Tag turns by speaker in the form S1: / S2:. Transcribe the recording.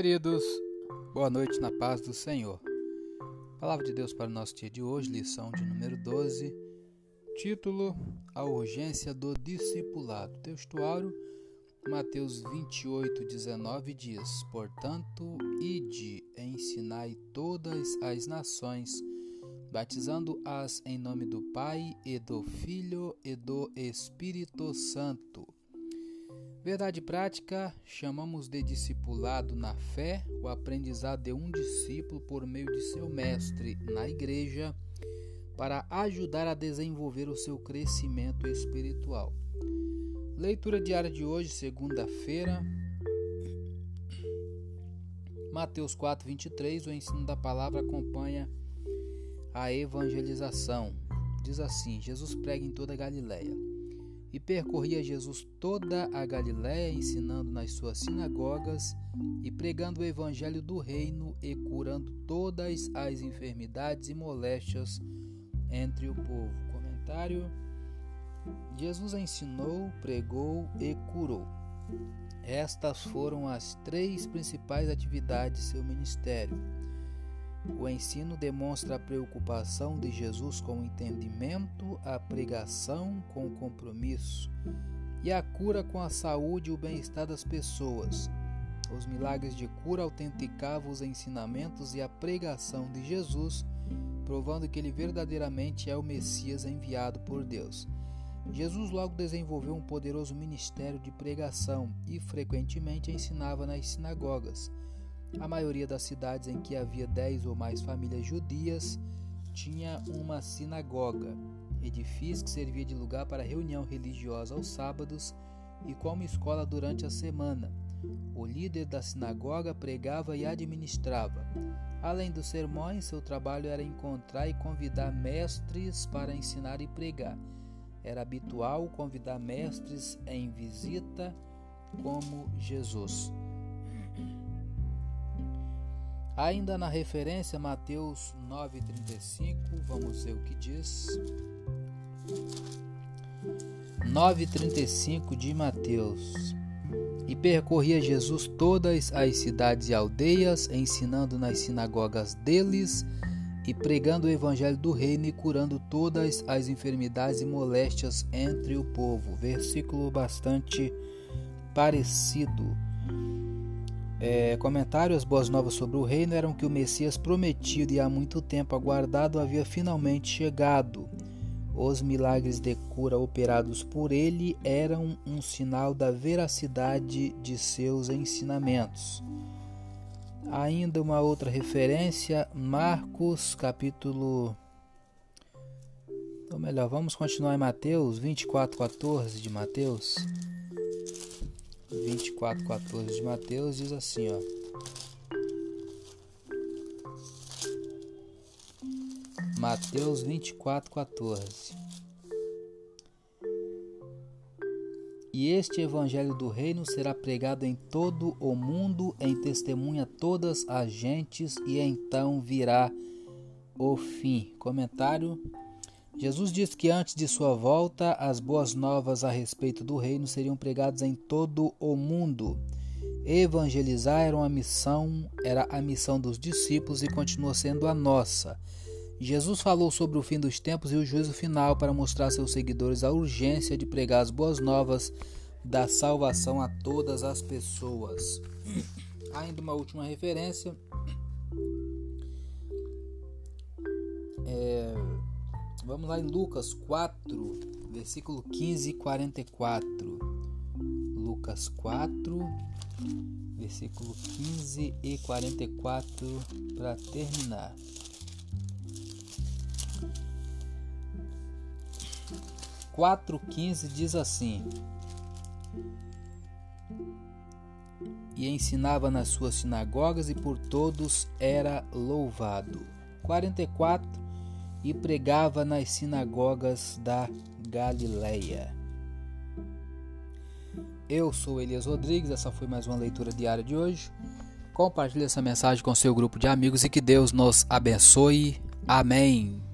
S1: Queridos, boa noite na paz do Senhor. Palavra de Deus para o nosso dia de hoje, lição de número 12, título: A urgência do discipulado. Textuário, Mateus 28, 19 diz: Portanto, ide, ensinai todas as nações, batizando-as em nome do Pai e do Filho e do Espírito Santo Verdade prática, chamamos de discipulado na fé o aprendizado de um discípulo por meio de seu mestre na igreja para ajudar a desenvolver o seu crescimento espiritual. Leitura diária de hoje, segunda-feira, Mateus 4, 23. O ensino da palavra acompanha a evangelização. Diz assim: Jesus prega em toda a Galiléia e percorria Jesus toda a Galiléia, ensinando nas suas sinagogas e pregando o evangelho do reino e curando todas as enfermidades e moléstias entre o povo. Comentário: Jesus ensinou, pregou e curou. Estas foram as três principais atividades de seu ministério. O ensino demonstra a preocupação de Jesus com o entendimento, a pregação com o compromisso e a cura com a saúde e o bem-estar das pessoas. Os milagres de cura autenticavam os ensinamentos e a pregação de Jesus, provando que ele verdadeiramente é o Messias enviado por Deus. Jesus logo desenvolveu um poderoso ministério de pregação e frequentemente ensinava nas sinagogas. A maioria das cidades em que havia dez ou mais famílias judias tinha uma sinagoga, edifício que servia de lugar para reunião religiosa aos sábados e como escola durante a semana. O líder da sinagoga pregava e administrava. Além dos sermões, seu trabalho era encontrar e convidar mestres para ensinar e pregar. Era habitual convidar mestres em visita, como Jesus. Ainda na referência Mateus 9:35, vamos ver o que diz. 9:35 de Mateus. E percorria Jesus todas as cidades e aldeias, ensinando nas sinagogas deles e pregando o evangelho do reino e curando todas as enfermidades e moléstias entre o povo. Versículo bastante parecido é, comentário: As boas novas sobre o reino eram que o Messias prometido e há muito tempo aguardado havia finalmente chegado. Os milagres de cura operados por ele eram um sinal da veracidade de seus ensinamentos. Ainda uma outra referência, Marcos, capítulo. Ou melhor, vamos continuar em Mateus 24, 14 de Mateus. 24, 14 de Mateus diz assim, ó. Mateus 24, 14. E este evangelho do reino será pregado em todo o mundo, em testemunha a todas as gentes, e então virá o fim. Comentário Jesus disse que antes de sua volta, as boas novas a respeito do reino seriam pregadas em todo o mundo. Evangelizar era uma missão, era a missão dos discípulos e continua sendo a nossa. Jesus falou sobre o fim dos tempos e o juízo final para mostrar a seus seguidores a urgência de pregar as boas novas da salvação a todas as pessoas. Ainda uma última referência. É, Vamos lá em Lucas 4, versículo 15 e 44. Lucas 4, versículo 15 e 44 para terminar. Quatro quinze diz assim: E ensinava nas suas sinagogas e por todos era louvado. 44 e pregava nas sinagogas da Galileia. Eu sou Elias Rodrigues, essa foi mais uma leitura diária de hoje. Compartilhe essa mensagem com seu grupo de amigos e que Deus nos abençoe. Amém.